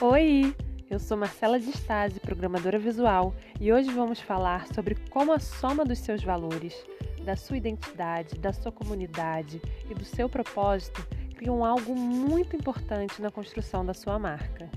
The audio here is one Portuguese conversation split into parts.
Oi, eu sou Marcela de Stasi, programadora visual, e hoje vamos falar sobre como a soma dos seus valores, da sua identidade, da sua comunidade e do seu propósito criam algo muito importante na construção da sua marca.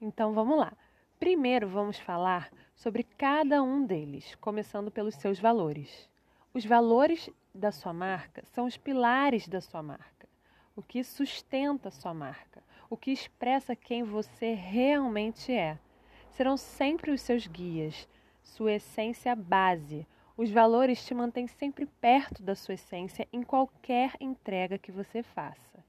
Então vamos lá. Primeiro vamos falar sobre cada um deles, começando pelos seus valores. Os valores da sua marca são os pilares da sua marca, o que sustenta a sua marca, o que expressa quem você realmente é. Serão sempre os seus guias, sua essência base. Os valores te mantêm sempre perto da sua essência em qualquer entrega que você faça.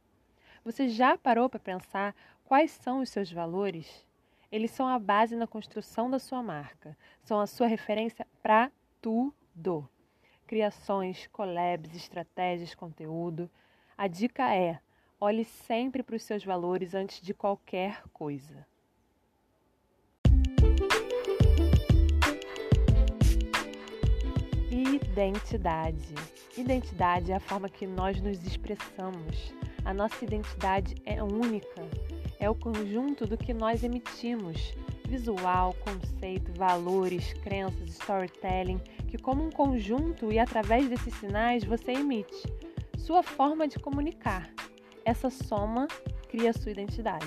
Você já parou para pensar quais são os seus valores? Eles são a base na construção da sua marca, são a sua referência para tudo criações, collabs, estratégias, conteúdo. A dica é: olhe sempre para os seus valores antes de qualquer coisa. Identidade. Identidade é a forma que nós nos expressamos. A nossa identidade é única, é o conjunto do que nós emitimos visual, conceito, valores, crenças, storytelling, que como um conjunto e através desses sinais você emite sua forma de comunicar. Essa soma cria sua identidade.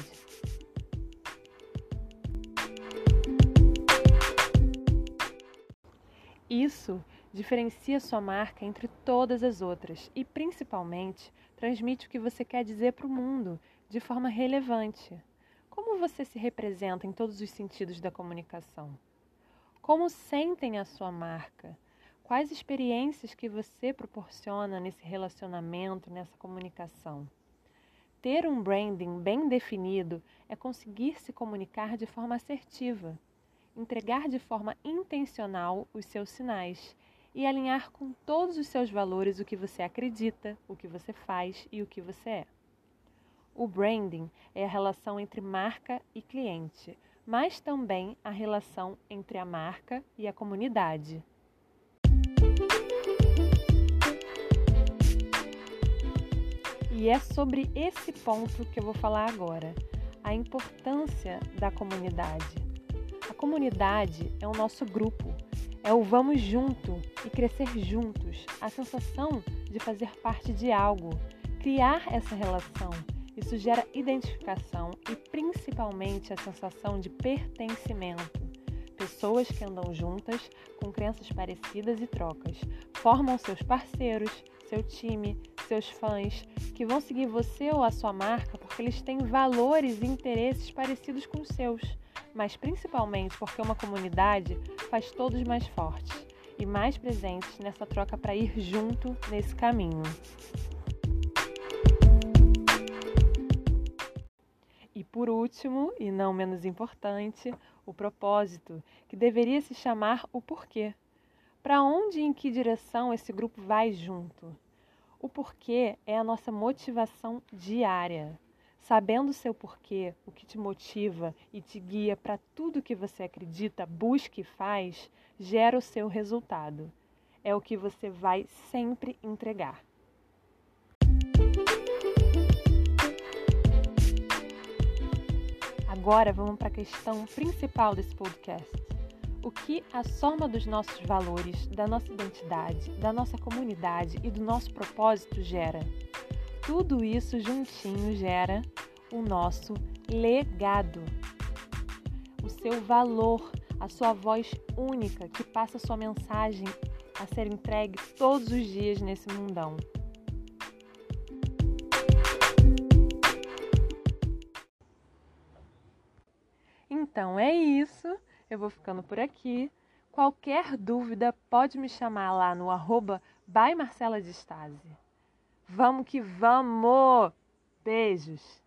Isso diferencia sua marca entre todas as outras e, principalmente, transmite o que você quer dizer para o mundo de forma relevante. Como você se representa em todos os sentidos da comunicação? Como sentem a sua marca? Quais experiências que você proporciona nesse relacionamento, nessa comunicação? Ter um branding bem definido é conseguir se comunicar de forma assertiva, entregar de forma intencional os seus sinais e alinhar com todos os seus valores o que você acredita, o que você faz e o que você é. O branding é a relação entre marca e cliente, mas também a relação entre a marca e a comunidade. E é sobre esse ponto que eu vou falar agora, a importância da comunidade. A comunidade é o nosso grupo, é o vamos junto e crescer juntos, a sensação de fazer parte de algo, criar essa relação isso gera identificação e principalmente a sensação de pertencimento. Pessoas que andam juntas, com crenças parecidas e trocas, formam seus parceiros, seu time, seus fãs, que vão seguir você ou a sua marca porque eles têm valores e interesses parecidos com os seus, mas principalmente porque uma comunidade faz todos mais fortes e mais presentes nessa troca para ir junto nesse caminho. Por último, e não menos importante, o propósito, que deveria se chamar o porquê. Para onde e em que direção esse grupo vai junto? O porquê é a nossa motivação diária. Sabendo seu porquê, o que te motiva e te guia para tudo que você acredita, busca e faz, gera o seu resultado. É o que você vai sempre entregar. Agora vamos para a questão principal desse podcast. O que a soma dos nossos valores, da nossa identidade, da nossa comunidade e do nosso propósito gera? Tudo isso juntinho gera o nosso legado. O seu valor, a sua voz única que passa a sua mensagem a ser entregue todos os dias nesse mundão. Então é isso. Eu vou ficando por aqui. Qualquer dúvida pode me chamar lá no arroba by Marcela de Vamos que vamos! Beijos!